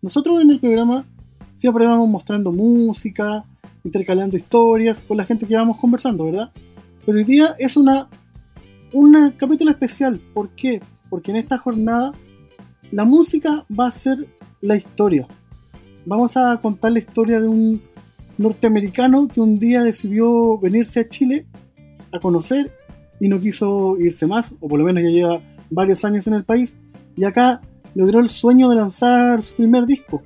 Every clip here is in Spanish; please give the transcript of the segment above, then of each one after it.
Nosotros en el programa siempre vamos mostrando música, intercalando historias con la gente que vamos conversando, ¿verdad? Pero hoy día es una un capítulo especial. ¿Por qué? Porque en esta jornada la música va a ser la historia. Vamos a contar la historia de un norteamericano que un día decidió venirse a Chile a conocer y no quiso irse más, o por lo menos ya lleva varios años en el país, y acá logró el sueño de lanzar su primer disco.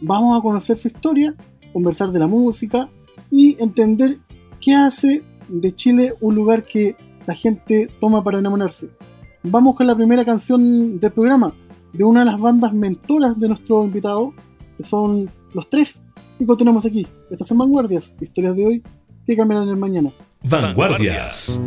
Vamos a conocer su historia, conversar de la música y entender qué hace de Chile un lugar que la gente toma para enamorarse. Vamos con la primera canción del programa, de una de las bandas mentoras de nuestro invitado, que son Los Tres, y continuamos aquí. Estas son Vanguardias, historias de hoy que cambiarán el mañana. Vanguardias.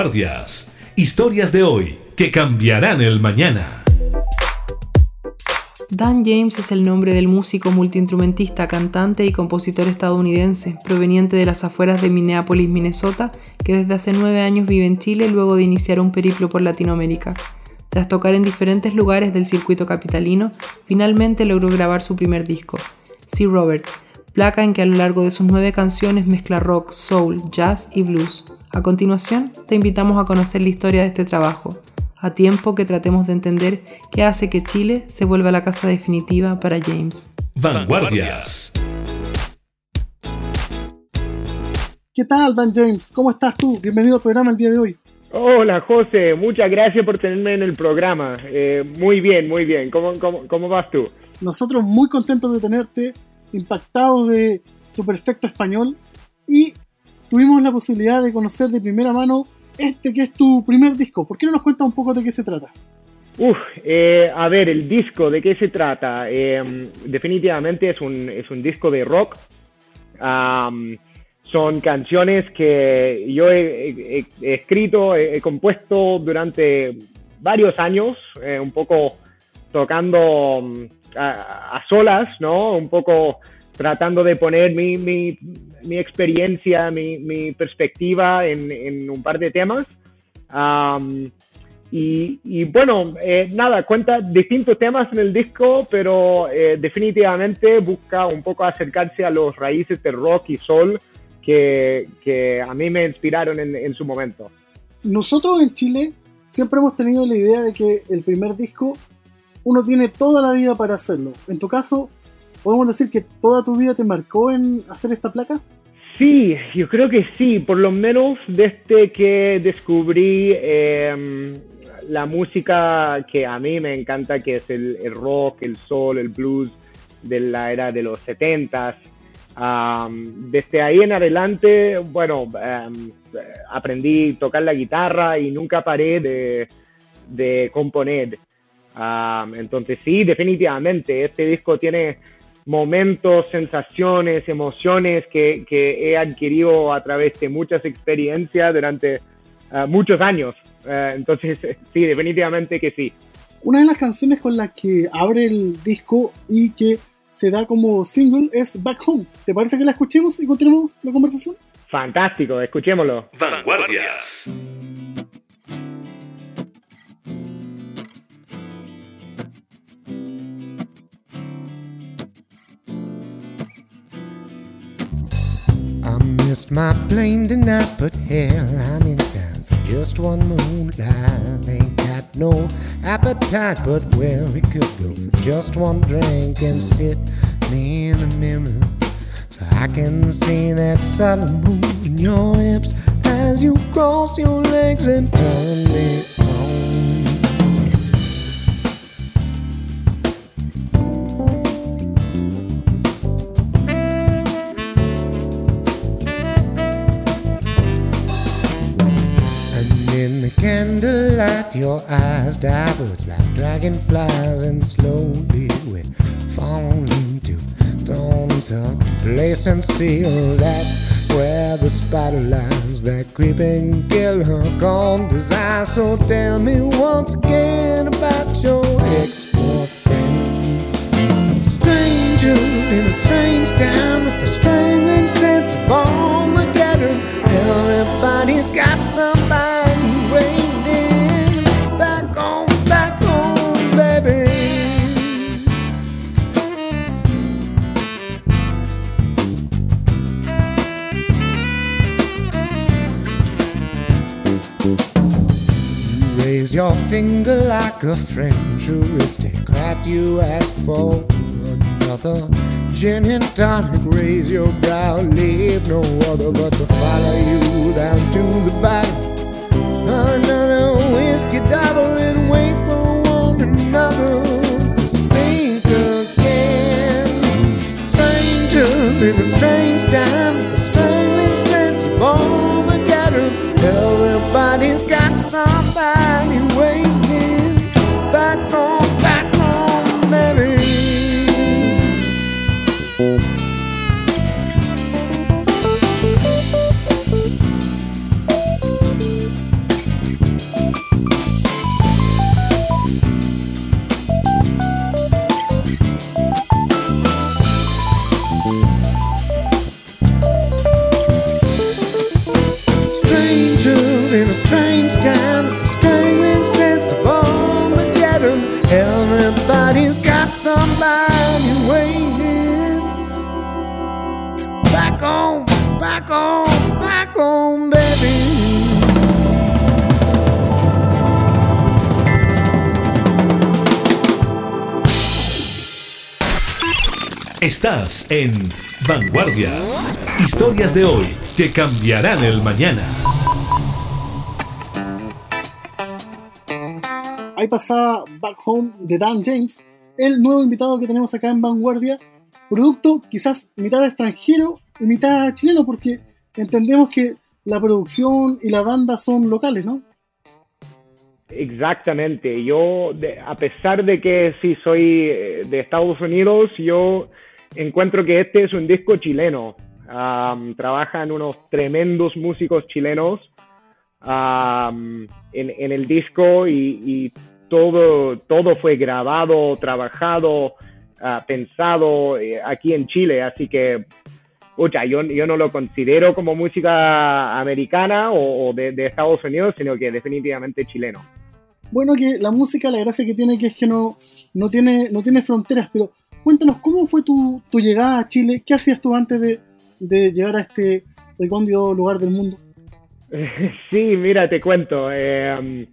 Vanguardias. Historias de hoy que cambiarán el mañana. Dan James es el nombre del músico multiinstrumentista, cantante y compositor estadounidense, proveniente de las afueras de Minneapolis, Minnesota, que desde hace nueve años vive en Chile luego de iniciar un periplo por Latinoamérica. Tras tocar en diferentes lugares del circuito capitalino, finalmente logró grabar su primer disco, See Robert, placa en que a lo largo de sus nueve canciones mezcla rock, soul, jazz y blues. A continuación, te invitamos a conocer la historia de este trabajo, a tiempo que tratemos de entender qué hace que Chile se vuelva la casa definitiva para James. Vanguardias. ¿Qué tal, Dan James? ¿Cómo estás tú? Bienvenido al programa el día de hoy. Hola, José. Muchas gracias por tenerme en el programa. Eh, muy bien, muy bien. ¿Cómo, cómo, cómo vas tú? Nosotros muy contentos de tenerte, impactados de tu perfecto español y tuvimos la posibilidad de conocer de primera mano este que es tu primer disco. ¿Por qué no nos cuentas un poco de qué se trata? Uf, eh, a ver, el disco, ¿de qué se trata? Eh, definitivamente es un, es un disco de rock. son canciones que yo he, escrito, he, compuesto durante varios años, eh, un poco tocando mm, a, solas, ¿no? Un poco tratando de poner mi, mi, mi experiencia, mi, mi perspectiva en, en, un par de temas. y, y, bueno, eh, nada, cuenta distintos temas en el disco, pero eh, definitivamente busca un poco acercarse a los raíces de rock y soul que, que a mí me inspiraron en, en su momento. Nosotros en Chile siempre hemos tenido la idea de que el primer disco uno tiene toda la vida para hacerlo. En tu caso, ¿Podemos decir que toda tu vida te marcó en hacer esta placa? Sí, yo creo que sí, por lo menos desde que descubrí em, la música que a mí me encanta, que es el, rock, el soul, el blues de la era de los 70s. desde ahí en adelante, bueno, em, aprendí a tocar la guitarra y nunca paré de, de componer. entonces sí, definitivamente, este disco tiene momentos, sensaciones, emociones que, he adquirido a través de muchas experiencias durante eh, muchos años. Eh, entonces, sí, definitivamente que sí. Una de las canciones con las que abre el disco y que se da como single es Back Home. ¿Te parece que la escuchemos y continuemos la conversación? Fantástico, escuchémoslo. Vanguardias. Missed my plane tonight, but hell, I'm in town for just one moonlight. Ain't got no appetite, but where we could go for just one drink and sit me in the mirror. So I can see that subtle move in your hips as you cross your legs and turn me eyes divert like dragonflies, and slowly we fall into tones of complacency. Oh, that's where the spider lies, that creeping killer called desire. So tell me once again about your ex-boyfriend. Strangers in a strange town with a strangling sense of Armageddon. Everybody's got somebody. Your finger like a French aristocrat. You ask for another gin and tonic. Raise your brow, leave no other but to follow you down to the bottom. Another whiskey double and wait for one another to speak again. Strangers in a strange Everybody's got somebody waiting Estás en Vanguardias. Historias de hoy que cambiarán el mañana. Ahí pasaba Back Home de Dan James, el nuevo invitado que tenemos acá en Vanguardia. Producto quizás mitad extranjero y mitad chileno, porque entendemos que la producción y la banda son locales, ¿no? Exactamente. Yo, de- a pesar de que sí soy eh, de Estados Unidos, yo encuentro que este es un disco chileno. Trabajan unos tremendos músicos chilenos en, el disco y, todo, todo fue grabado, trabajado, ah, pensado eh, aquí en Chile. Así que, pucha, yo, yo no lo considero como música americana o, o de, de Estados Unidos, sino que definitivamente chileno. Bueno, que la música, la gracia que tiene que es que no, no, tiene, no tiene fronteras, pero cuéntanos, ¿cómo fue tu, llegada a Chile? ¿Qué hacías tú antes de, llegar a este recóndito lugar del mundo? Sí, mira, te cuento. eh,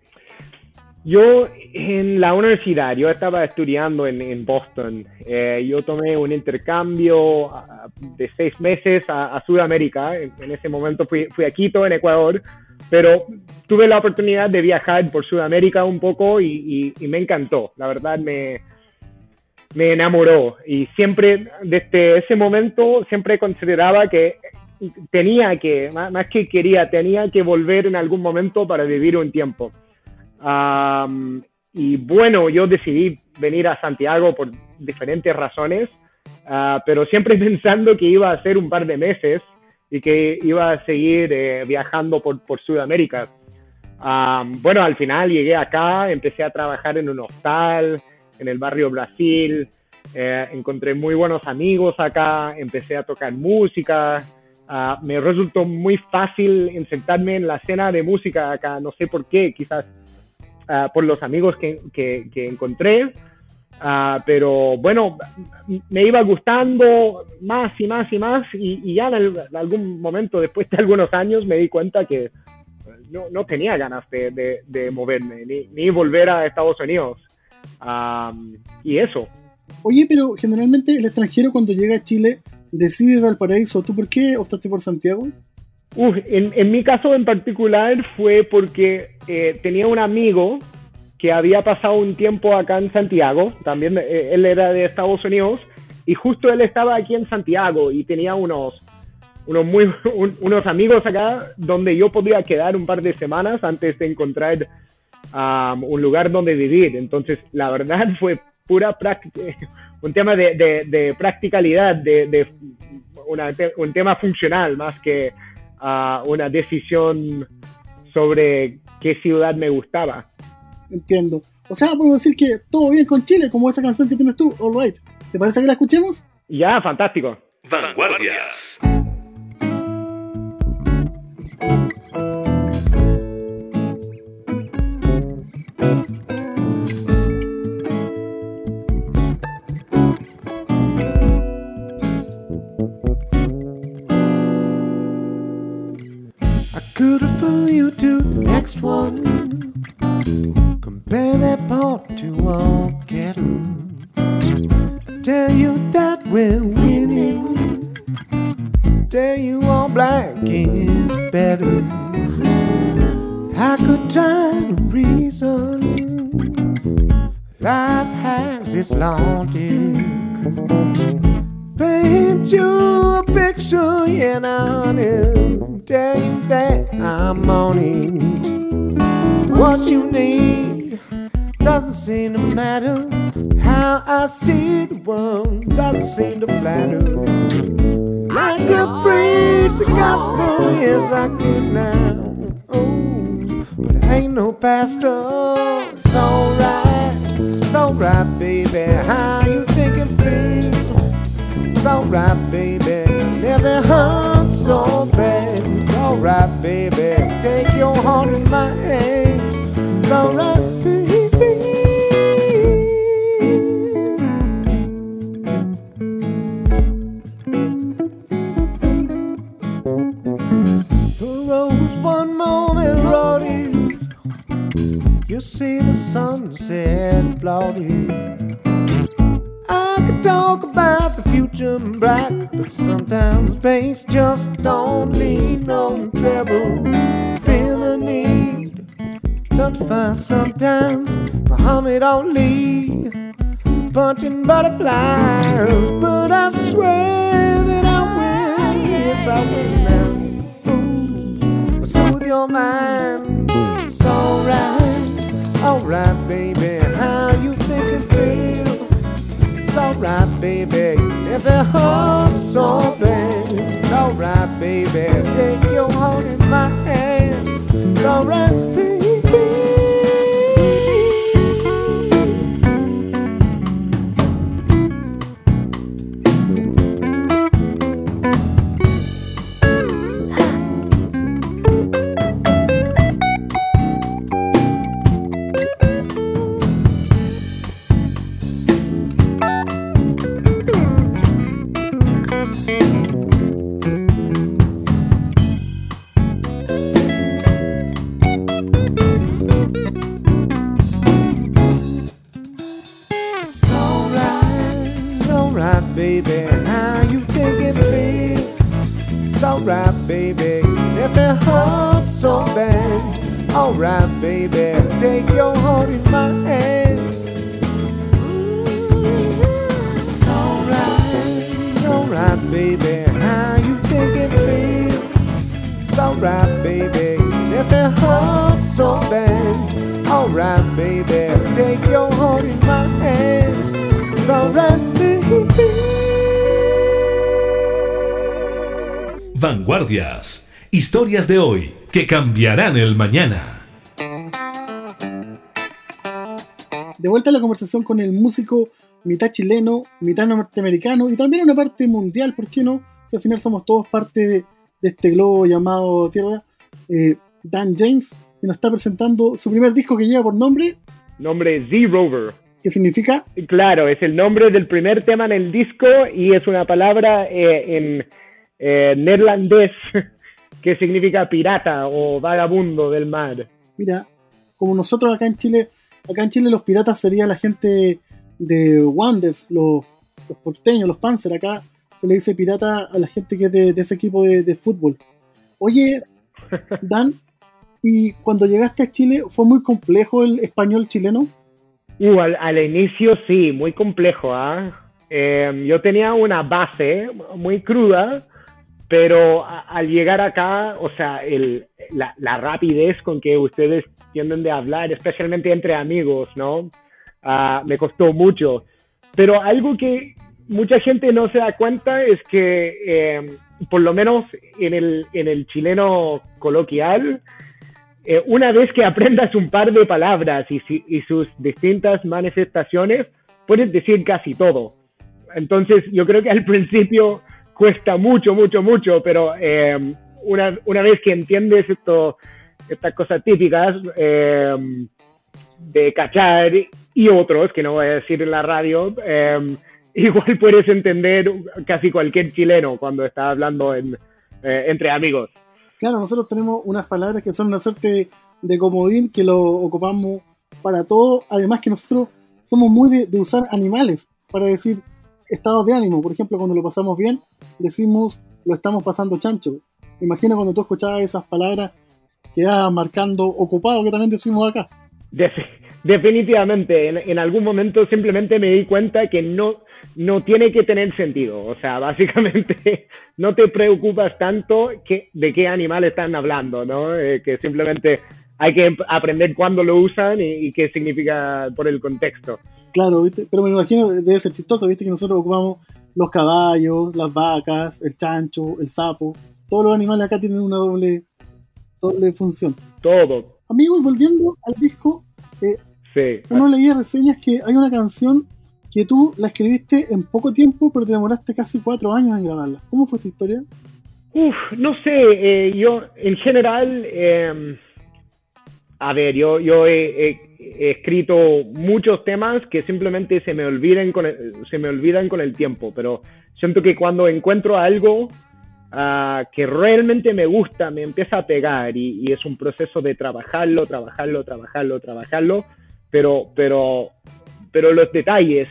yo en la universidad, yo estaba estudiando en, Boston. eh, yo tomé un intercambio ah, de seis meses a, Sudamérica. En, ese momento fui, fui a Quito, en Ecuador, pero tuve la oportunidad de viajar por Sudamérica un poco y me encantó. La verdad me, me enamoró y siempre desde ese momento siempre consideraba que tenía que, más, que quería, tenía que volver en algún momento para vivir un tiempo. Y bueno, yo decidí venir a Santiago por diferentes razones, ah, pero siempre pensando que iba a ser un par de meses y que iba a seguir eh, viajando por, por Sudamérica. Am, bueno, al final llegué acá, empecé a trabajar en un hostal en el barrio Brasil, eh, encontré muy buenos amigos acá, empecé a tocar música, ah, me resultó muy fácil insertarme en la escena de música acá, no sé por qué, quizás ah, por los amigos que, que- que encontré, Ah, pero bueno, me iba gustando más y más y más y, y ya en, el- en algún momento, después de algunos años, me di cuenta que no, no tenía ganas de, de- de moverme ni, ni volver a Estados Unidos. Am, y eso. Oye, pero generalmente el extranjero cuando llega a Chile decide Valparaíso. ¿Tú por qué optaste por Santiago? Uf, en, en mi caso en particular fue porque eh, tenía un amigo que había pasado un tiempo acá en Santiago, también eh, él era de Estados Unidos, y justo él estaba aquí en Santiago y tenía unos, unos, muy, un- unos amigos acá donde yo podía quedar un par de semanas antes de encontrar um, un lugar donde vivir. Entonces, la verdad fue pura práctica, un tema de, de, de practicalidad, de, de una un tema funcional más que ah, una decisión sobre qué ciudad me gustaba. Entiendo. O sea, puedo decir que todo bien con Chile, como esa canción que tienes tú, All Right. ¿Te parece que la escuchemos? Ya, fantástico. Vanguardias. You to the next one. Compare that pot to all kettle. Tell you that we're winning. Tell you all black is better. I could try to reason. Life has its logic. Paint you a picture, and I'll you that I'm on it. What you need doesn't seem to matter. How I see the world doesn't seem to flatter. I could preach the gospel, yes I could now. Oh, but I ain't no pastor. It's alright, it's alright, baby. How you think it feel? It's alright, baby. Never hurt so bad. Alright, baby. Take your heart in my hand. It's alright, baby. The rose one moment rowdy. You see the sunset bloody. Future bright, but sometimes bass just don't need no treble. Feel the need, don't find sometimes Muhammad Ali punching butterflies, but I swear that I will. Yes, I will now. Ooh, soothe your mind. It's alright, alright, baby. How you think it feel? It's alright, baby. If it so bad, alright, baby. Take your heart in my hand. It's alright, baby. Baby. How you think it feel? It's alright, baby. If it hurts so bad, alright, baby. Take your heart in my hand. It's alright, baby. Vanguardias. Historias de hoy que cambiarán el mañana. De vuelta a la conversación con el músico mitad chileno, mitad norteamericano y también una parte mundial, ¿por qué no? Si al final somos todos parte de, de este globo llamado Tierra. Eh, Dan James, que nos está presentando su primer disco que lleva por nombre, Nombre Z Rover. que significa Claro, es el nombre del primer tema en el disco y es una palabra eh, en eh, neerlandés que significa pirata o vagabundo del mar. Mira, como nosotros acá en Chile, acá en Chile los piratas serían la gente de Wanders, los, los porteños, los Panzer, acá se le dice pirata a la gente que es de, de ese equipo de, de fútbol. Oye, Dan, y cuando llegaste a Chile, ¿fue muy complejo el español chileno? Uh, al, al inicio sí, muy complejo. ¿ah? Eh, yo tenía una base muy cruda, pero a- al llegar acá, o sea, el, la, la rapidez con que ustedes tienden de hablar, especialmente entre amigos, ¿no? Ah, me costó mucho. Pero algo que mucha gente no se da cuenta es que, eh, por lo menos en el, en el chileno coloquial, eh, una vez que aprendas un par de palabras y, sus distintas manifestaciones, puedes decir casi todo. Entonces, yo creo que al principio cuesta mucho, mucho, mucho, pero eh, una, una vez que entiendes esto, estas cosas típicas eh, de cachar y otros, que no voy a decir en la radio, eh, igual puedes entender casi cualquier chileno cuando está hablando en, eh, entre amigos. Claro, nosotros tenemos unas palabras que son una suerte de comodín que lo ocupamos para todo. Además que nosotros somos muy de, de usar animales para decir estados de ánimo. Por ejemplo, cuando lo pasamos bien, decimos lo estamos pasando chancho. Imagina cuando tú escuchabas esas palabras, quedaba marcando ocupado, que también decimos acá. Defi- definitivamente, en, en algún momento simplemente me di cuenta que no, no tiene que tener sentido. O sea, básicamente no te preocupas tanto que, de qué animal están hablando, ¿no? Eh, que simplemente hay que aprender cuándo lo usan y, y qué significa por el contexto. Claro, ¿viste? Pero me imagino debe ser chistoso, ¿viste? Que nosotros ocupamos los caballos, las vacas, el chancho, el sapo. Todos los animales acá tienen una doble, doble función. Todo, Amigos, volviendo al disco, eh, sí. uno leía reseñas que hay una canción que tú la escribiste en poco tiempo, pero te demoraste casi cuatro años en grabarla. ¿Cómo fue esa historia? Uf, no sé, eh, yo en general, eh, a ver, yo, yo he, he- he escrito muchos temas que simplemente se me, olviden con el, se me olvidan con el tiempo, pero siento que cuando encuentro algo ah, que realmente me gusta, me empieza a pegar y, es un proceso de trabajarlo, trabajarlo, trabajarlo, trabajarlo, pero, pero, pero los detalles,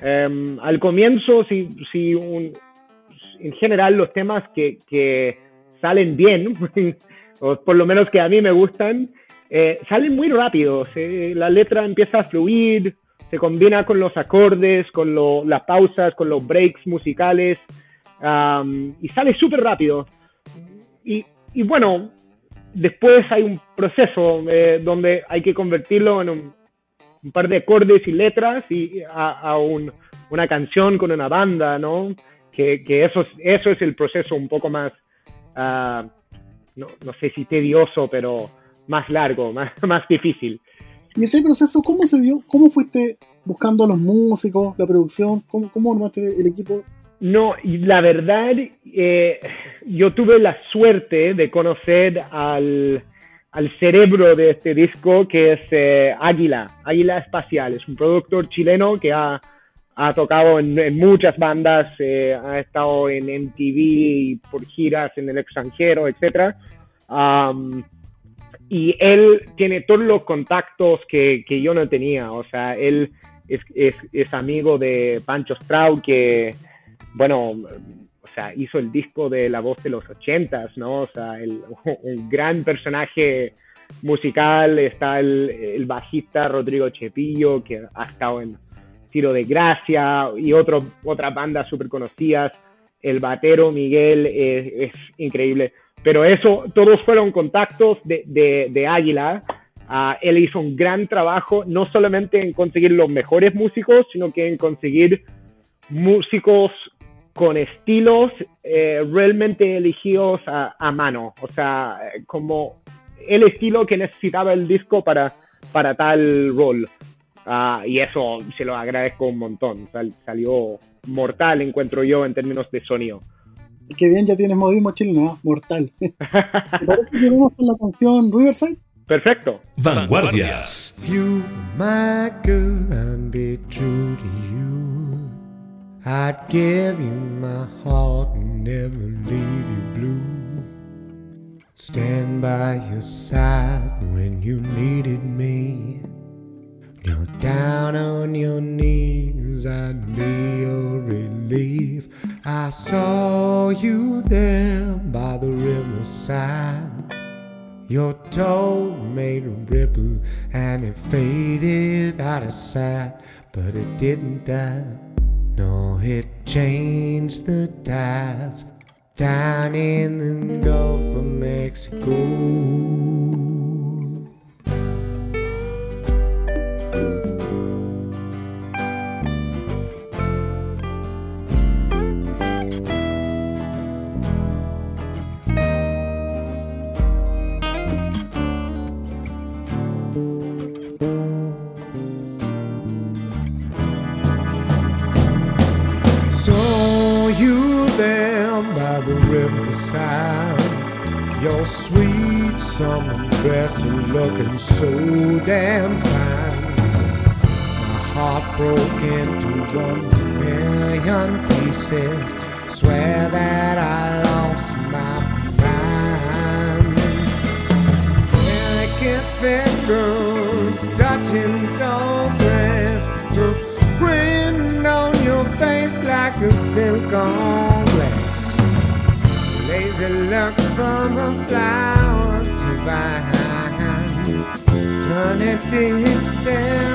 em, al comienzo, si, si en general los temas que, salen bien, o por lo menos que a mí me gustan, eh, salen muy rápidos. eh, La letra empieza a fluir, se combina con los acordes, con las pausas, con los breaks musicales, am, y sale súper rápido. Y, y bueno, después hay un proceso eh, donde hay que convertirlo en un, un par de acordes y letras y a, a un- una canción con una banda, ¿no? Que, que eso, es, eso es el proceso un poco más, ah, no, no sé si tedioso, pero más largo, más, más difícil. ¿Y ese proceso cómo se dio? ¿Cómo fuiste buscando a los músicos, la producción? ¿Cómo, cómo armaste el equipo? No, y la verdad, eh, yo tuve la suerte de conocer al, al cerebro de este disco, que es eh, Águila, Águila Espacial. Es un productor chileno que ha, ha tocado en, muchas bandas, eh, ha estado en MTV y por giras en el extranjero, etc. Am, y él tiene todos los contactos que, que yo no tenía. O sea, él es, es, amigo de Pancho Straub, que, bueno, o sea, hizo el disco de La Voz de los Ochentas, ¿no? O sea, el, gran personaje musical. Está el, bajista Rodrigo Chepillo, que ha estado en Tiro de Gracia y otro, otras bandas súper conocidas. El batero Miguel es, increíble. Pero eso, todos fueron contactos de, de, Águila. Uh, él hizo un gran trabajo, no solamente en conseguir los mejores músicos, sino que en conseguir músicos con estilos eh, realmente elegidos a, a, mano. O sea, como el estilo que necesitaba el disco para, para tal rol. Uh, y eso se lo agradezco un montón. Sal, salió mortal, encuentro yo, en términos de sonido. Qué bien, ya tienes modismo chileno, ¿no? mortal. ¿Te parece que vamos con la canción Riverside? Perfecto. Vanguardias. You, my girl, I'd be true to you. I'd give you my heart and never leave you blue. Stand by your side when you needed me. You're down on your knees, I'd be your relief. I saw you there by the riverside. Your toe made a ripple and it faded out of sight, but it didn't die. No, it changed the tides down in the Gulf of Mexico. can't extend.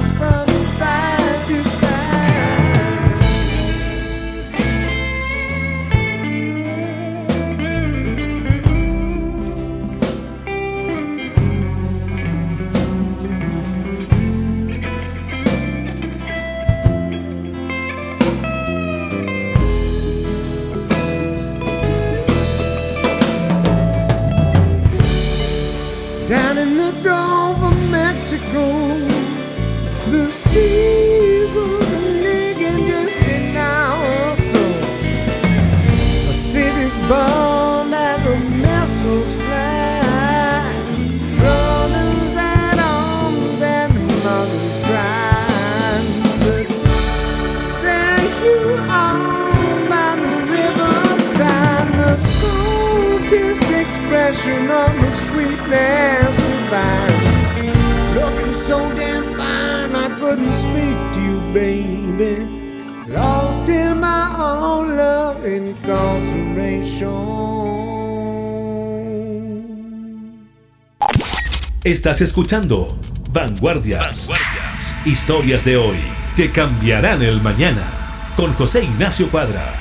Estás escuchando Vanguardias. Vanguardias. Historias de hoy que cambiarán el mañana. Con José Ignacio Cuadra.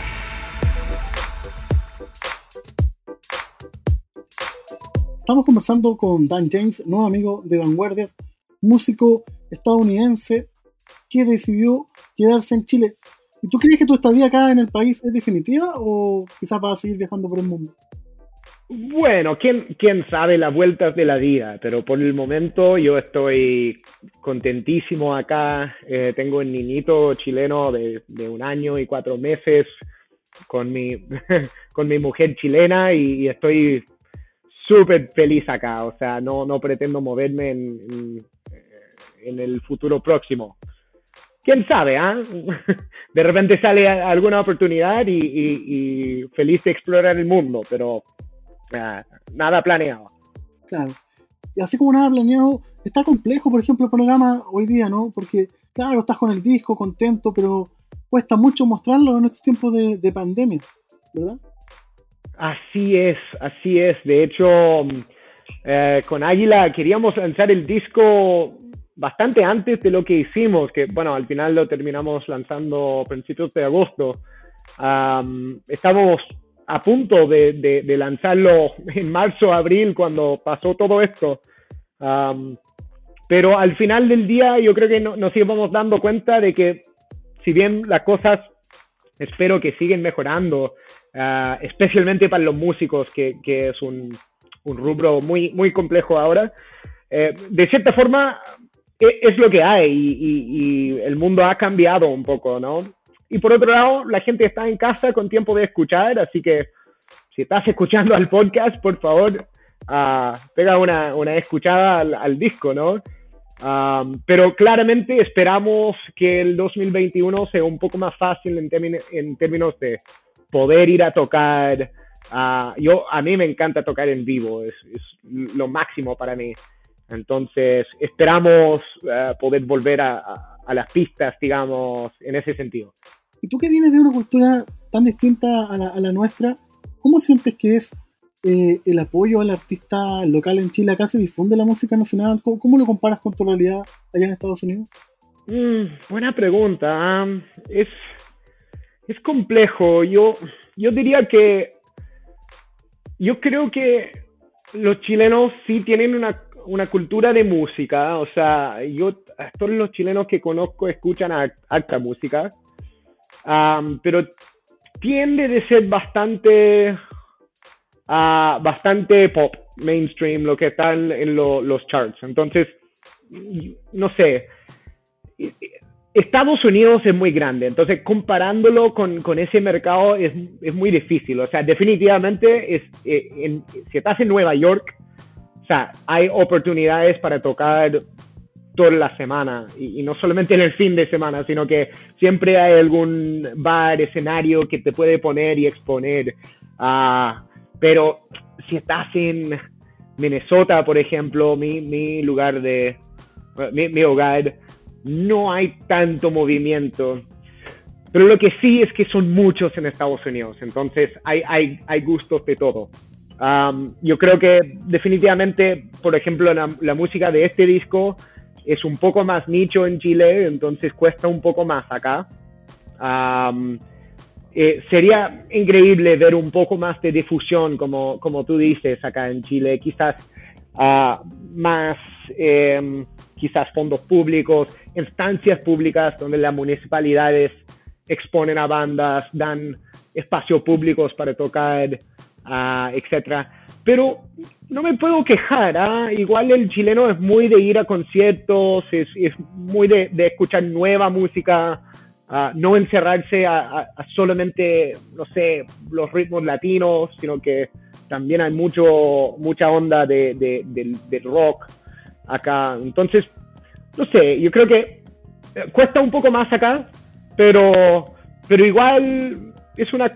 Estamos conversando con Dan James, nuevo amigo de Vanguardias, músico estadounidense que decidió quedarse en Chile. ¿Y tú crees que tu estadía acá en el país es definitiva o quizás vas a seguir viajando por el mundo? Bueno, ¿quién, quién sabe las vueltas de la vida, pero por el momento yo estoy contentísimo acá. Eh, tengo un niñito chileno de, de, un año y cuatro meses con mi, con mi mujer chilena y, estoy súper feliz acá, o sea, no, no pretendo moverme en, en, el futuro próximo. ¿Quién sabe? ah? De repente sale alguna oportunidad y, feliz de explorar el mundo, pero nada planeado. Claro. Y así como nada planeado, está complejo, por ejemplo, el programa hoy día, ¿no? Porque, claro, estás con el disco, contento, pero cuesta mucho mostrarlo en estos tiempos de, de pandemia, ¿verdad? Así es, así es. De hecho, eh, con Águila queríamos lanzar el disco bastante antes de lo que hicimos, que bueno, al final lo terminamos lanzando a principios de agosto. Um, estábamos a punto de, lanzarlo en marzo, abril, cuando pasó todo esto. Pero al final del día yo creo que no, nos íbamos dando cuenta de que si bien las cosas espero que siguen mejorando, uh, especialmente para los músicos, que, es un, rubro muy, muy complejo ahora. Eh, de cierta forma, es lo que hay y, y, el mundo ha cambiado un poco, ¿no? Y por otro lado, la gente está en casa con tiempo de escuchar, así que si estás escuchando al podcast, por favor, uh, pega una, una escuchada al, al disco, ¿no? Um, pero claramente esperamos que el 2021 sea un poco más fácil en, en términos de poder ir a tocar. Uh, yo, a mí me encanta tocar en vivo, es, es lo máximo para mí. Entonces, esperamos uh, poder volver a, a, a, las pistas, digamos, en ese sentido. Y tú que vienes de una cultura tan distinta a la, a la nuestra, ¿cómo sientes que es eh, el apoyo al artista local en Chile? ¿Acá se difunde la música nacional? ¿Cómo, cómo lo comparas con tu realidad allá en Estados Unidos? Mm, buena pregunta. Um, es, es complejo. Yo, yo diría que yo creo que los chilenos sí tienen una, una cultura de música. O sea, yo todos los chilenos que conozco escuchan alta música. Pero tiende de ser bastante uh, bastante pop, mainstream, lo que está en, en lo, los charts. Entonces, no sé, Estados Unidos es muy grande, entonces comparándolo con, con ese mercado es, es, muy difícil. O sea, definitivamente, es, eh, si estás en Nueva York, o sea, hay oportunidades para tocar toda la semana y, y, no solamente en el fin de semana, sino que siempre hay algún bar, escenario que te puede poner y exponer. Uh, pero si estás en Minnesota, por ejemplo, mi, mi lugar de, mi, mi, hogar, no hay tanto movimiento. Pero lo que sí es que son muchos en Estados Unidos, entonces hay, hay, hay gustos de todo. Um, yo creo que definitivamente, por ejemplo, la, la, música de este disco es un poco más nicho en Chile, entonces cuesta un poco más acá. Eh, sería increíble ver un poco más de difusión, como, como tú dices, acá en Chile, quizás uh, más, eh, quizás fondos públicos, instancias públicas donde las municipalidades exponen a bandas, dan espacios públicos para tocar, uh, etc. Pero no me puedo quejar, ¿ah? igual el chileno es muy de ir a conciertos, es, es muy de, de escuchar nueva música, Uh, no encerrarse a, a, a, solamente, no sé, los ritmos latinos, sino que también hay mucho, mucha onda de, de, de, rock acá. Entonces, no sé, yo creo que cuesta un poco más acá, pero, pero igual es una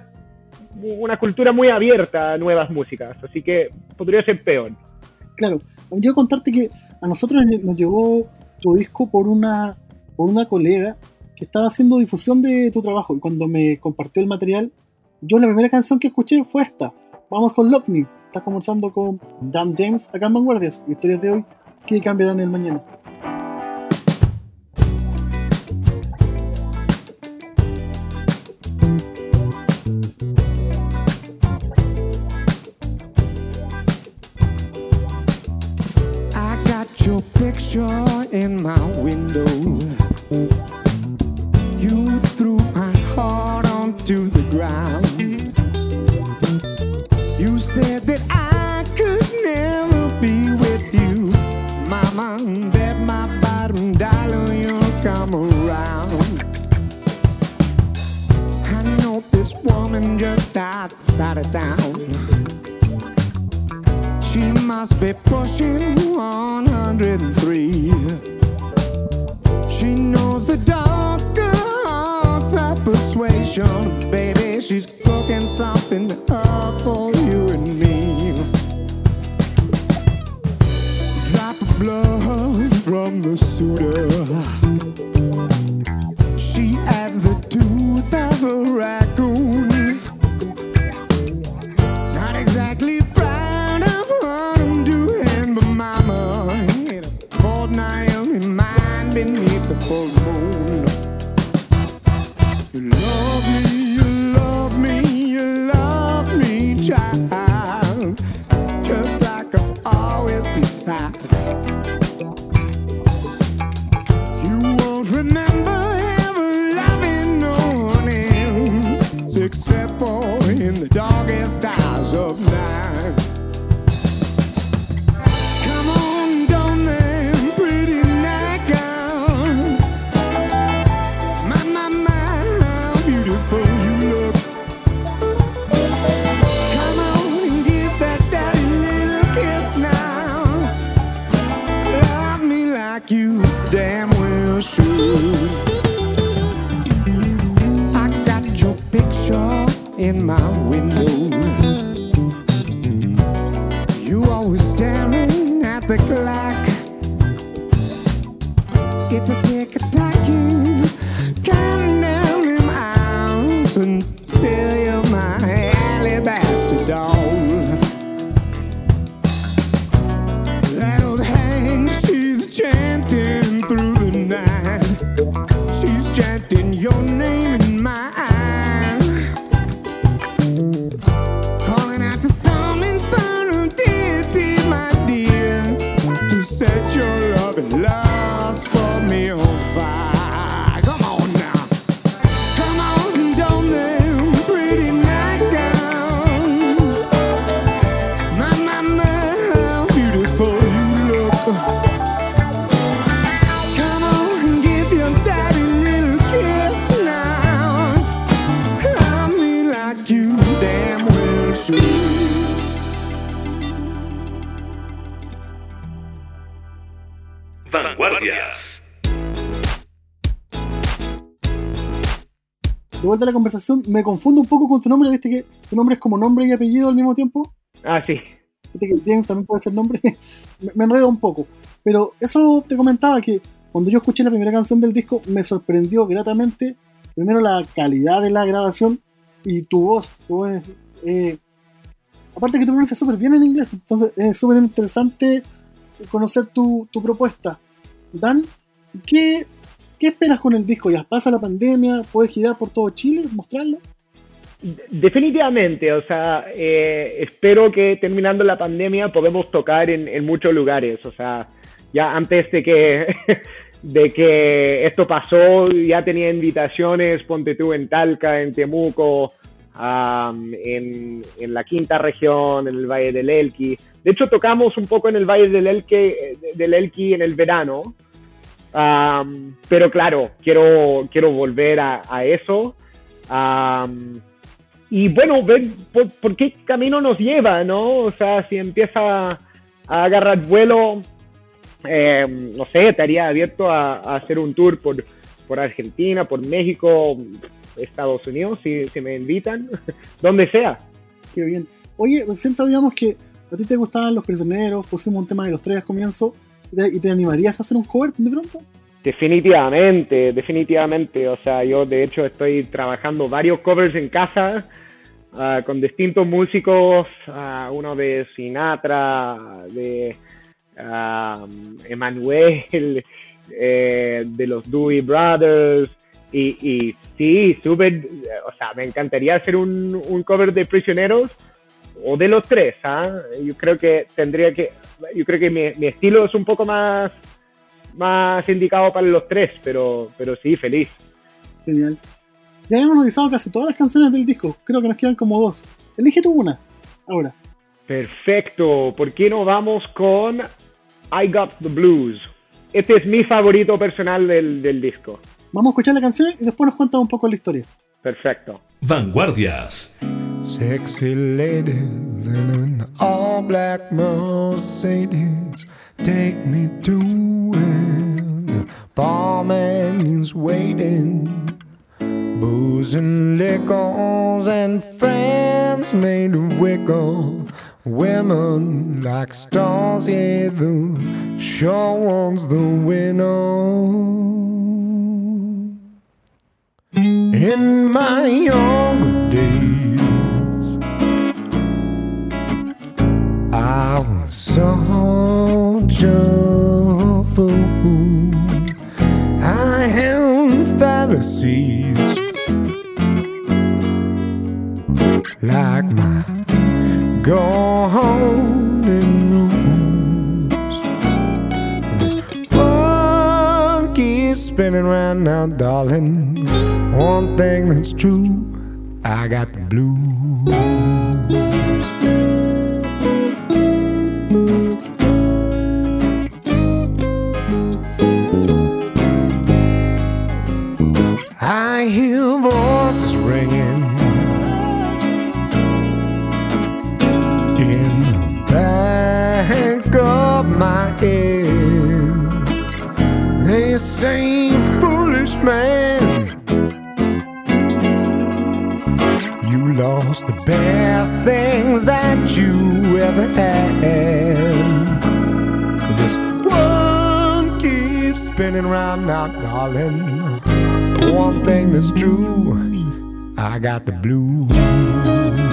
una cultura muy abierta a nuevas músicas, así que podría ser peor. Claro, yo contarte que a nosotros nos llegó tu disco por una, por una colega que estaba haciendo difusión de tu trabajo y cuando me compartió el material, yo la primera canción que escuché fue esta, Vamos con Love Me, estás conversando con Dan James acá en Vanguardias, historias de hoy que cambiarán el mañana. De la conversación, me confundo un poco con tu nombre, viste que tu nombre es como nombre y apellido al mismo tiempo. Ah, sí. Viste que James también puede ser nombre. me, me enredo un poco. Pero eso te comentaba que cuando yo escuché la primera canción del disco me sorprendió gratamente. Primero la calidad de la grabación y tu voz. Tu voz es, eh, aparte que tú pronuncias súper bien en inglés, entonces es súper interesante conocer tu, tu propuesta. Dan, ¿qué, ¿qué esperas con el disco? ¿Ya pasa la pandemia? ¿Puedes girar por todo Chile? ¿Mostrarlo? Definitivamente, o sea, eh, espero que terminando la pandemia podemos tocar en, muchos lugares, o sea, ya antes de que, de que esto pasó, ya tenía invitaciones, ponte tú en Talca, en Temuco, en, en, la quinta región, en el Valle del Elqui. De hecho, tocamos un poco en el Valle del Elqui, del Elqui en el verano, um, pero claro, quiero, quiero volver a, a eso. Um, y bueno, ver por, por, qué camino nos lleva, ¿no? O sea, si empieza a agarrar vuelo, eh, no sé, estaría abierto a, a, hacer un tour por, por Argentina, por México, Estados Unidos, si, si me invitan, donde sea. Qué bien. Oye, recién sabíamos que a ti te gustaban los prisioneros, pusimos un tema de los tres al comienzo, y te, animarías a hacer un cover de pronto. Definitivamente, definitivamente. O sea, yo de hecho estoy trabajando varios covers en casa ah, con distintos músicos, ah, uno de Sinatra, de ah, Emanuel, eh, de los Dewey Brothers. Y, sí, súper, o sea, me encantaría hacer un cover de Prisioneros o de los tres. ¿ah? Yo creo que tendría que, yo creo que mi, mi estilo es un poco más más indicado para los tres, pero, pero sí, feliz. Genial. Ya hemos revisado casi todas las canciones del disco. Creo que nos quedan como dos. Elige tú una. Ahora. Perfecto. ¿Por qué no vamos con I Got the Blues? Este es mi favorito personal del, del disco. Vamos a escuchar la canción y después nos cuentas un poco la historia. Perfecto. Vanguardias. Sexy ladies in an all black Mercedes take me to where the barman is waiting. Booze and liquors and friends made wiggle. Women like stars, yeah, the sure one's the winner. In my younger days, I was such a fool. I had fallacies like my golden rules. This world keeps spinning round now, darling. One thing that's true, I got the blues. I hear voices ringing in the back of my head. They say, foolish man, you lost the best things that you ever had. This world keeps spinning round now, darling. One thing that's true, I got the blues.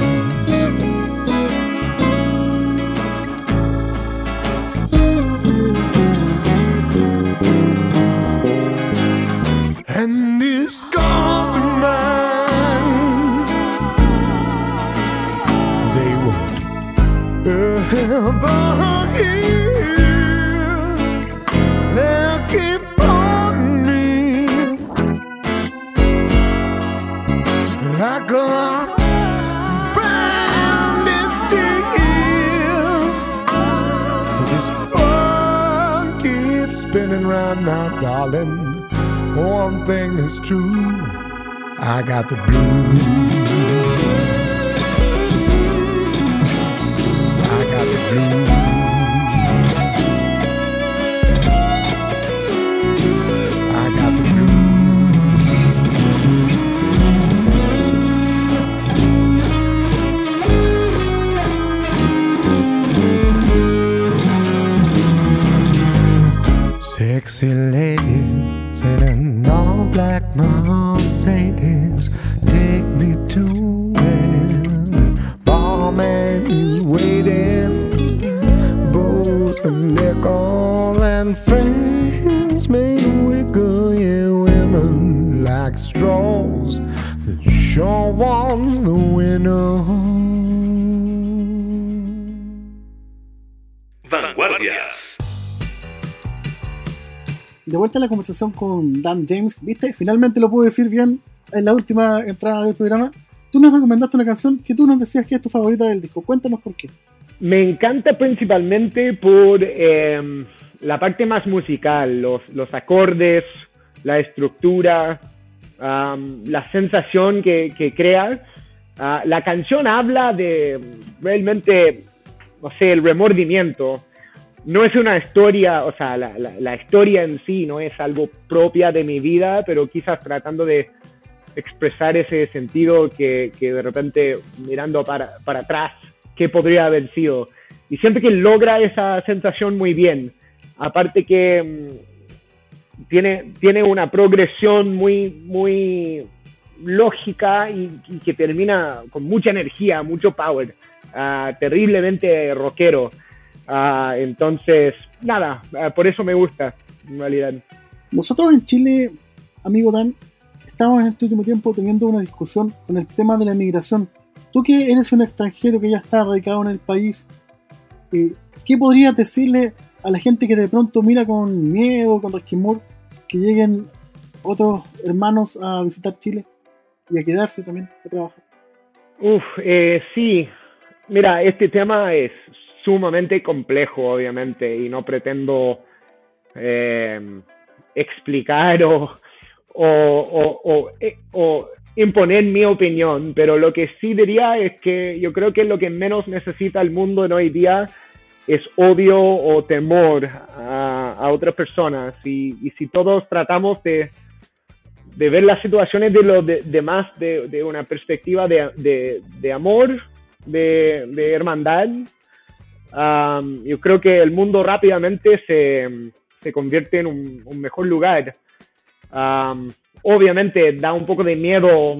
Darling. One thing is true, I got the blues. I got the blues. Mercedes. this. Vuelta a la conversación con Dan James, ¿viste? Finalmente lo puedo decir bien en la última entrada del programa. Tú nos recomendaste una canción que tú nos decías que es tu favorita del disco. Cuéntanos por qué. Me encanta principalmente por eh, la parte más musical, los, los acordes, la estructura, um, la sensación que, que crea. Ah, la canción habla de realmente, no sé, el remordimiento. No es una historia, o sea, la, historia en sí no es algo propia de mi vida, pero quizás tratando de expresar ese sentido que, de repente mirando para, atrás, ¿qué podría haber sido? Y siempre que logra esa sensación muy bien. Aparte que mm, tiene, tiene una progresión muy, muy lógica y, que termina con mucha energía, mucho power, uh, terriblemente rockero. Uh, entonces, nada, uh, por eso me gusta, en realidad. Nosotros en Chile, amigo Dan, estamos en este último tiempo teniendo una discusión con el tema de la migración. Tú que eres un extranjero que ya está radicado en el país, eh, ¿qué podrías decirle a la gente que de pronto mira con miedo, con resquemor, que lleguen otros hermanos a visitar Chile y a quedarse también a trabajar? Uf, eh, sí. Mira, este tema es sumamente complejo, obviamente, y no pretendo eh, explicar o, o, o, eh, o, imponer mi opinión, pero lo que sí diría es que yo creo que lo que menos necesita el mundo en hoy día es odio o temor a, a otras personas. Y, si todos tratamos de, de, ver las situaciones de los demás de, de, una perspectiva de, de amor, de, hermandad, um, yo creo que el mundo rápidamente se, se convierte en un, mejor lugar. Obviamente da un poco de miedo,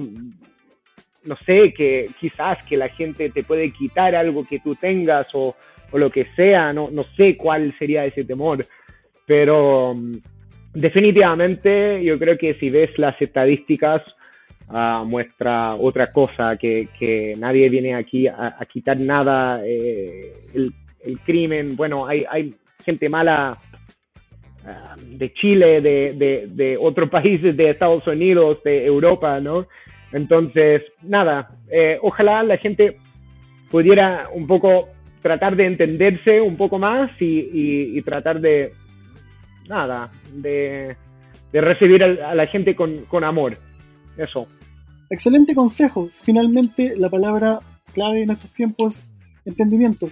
no sé, que quizás que la gente te puede quitar algo que tú tengas o, o lo que sea, no, no sé cuál sería ese temor, pero definitivamente yo creo que si ves las estadísticas uh, muestra otra cosa, que, que, nadie viene aquí a, quitar nada, eh, el, el, crimen, bueno, hay, hay gente mala de Chile, de, de, de, otros países de Estados Unidos, de Europa, ¿no? Entonces, nada, eh, ojalá la gente pudiera un poco tratar de entenderse un poco más y, y, tratar de, nada, de, de recibir a, la gente con, con amor. Eso. Excelente consejo. Finalmente, la palabra clave en estos tiempos es entendimiento.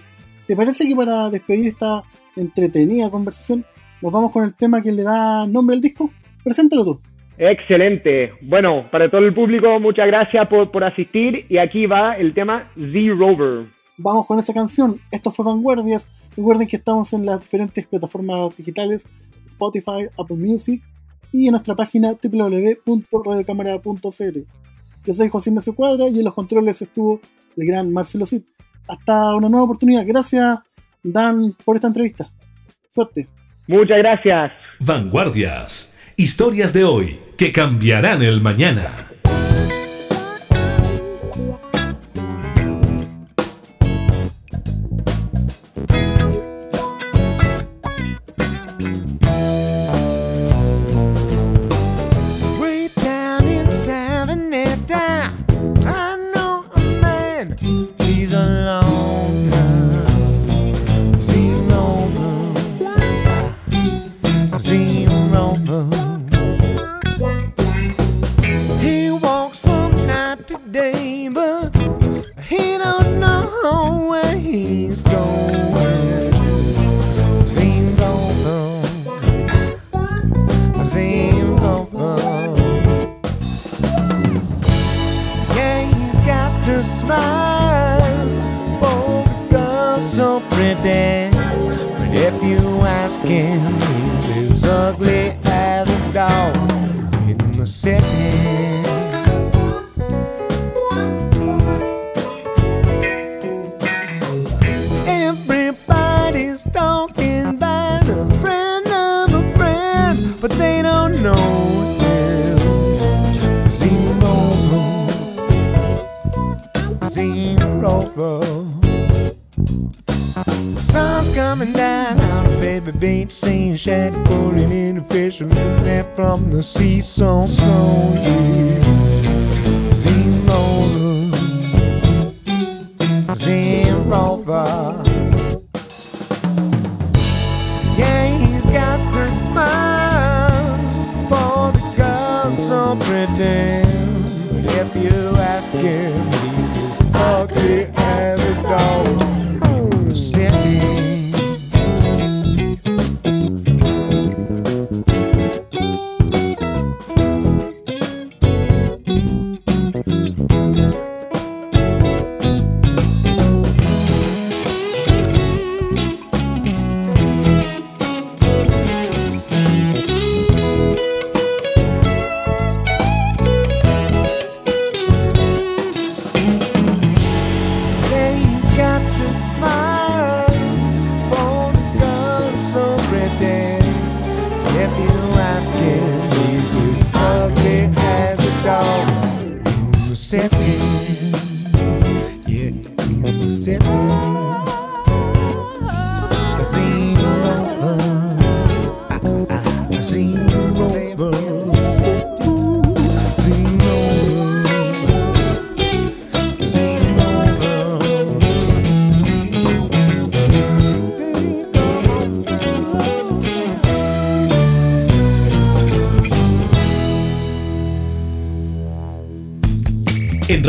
¿Te parece que para despedir esta entretenida conversación nos vamos con el tema que le da nombre al disco. Preséntalo tú. Excelente. Bueno, para todo el público, muchas gracias por, por asistir. Y aquí va el tema The Rover. Vamos con esa canción. Esto fue Vanguardias. Recuerden que estamos en las diferentes plataformas digitales: Spotify, Apple Music y en nuestra página www.radiocámara.cl. Yo soy José Ignacio Cuadra y en los controles estuvo el gran Marcelo Cid. Hasta una nueva oportunidad. Gracias, Dan, por esta entrevista. Suerte. Muchas gracias. Vanguardias. Historias de hoy que cambiarán el mañana.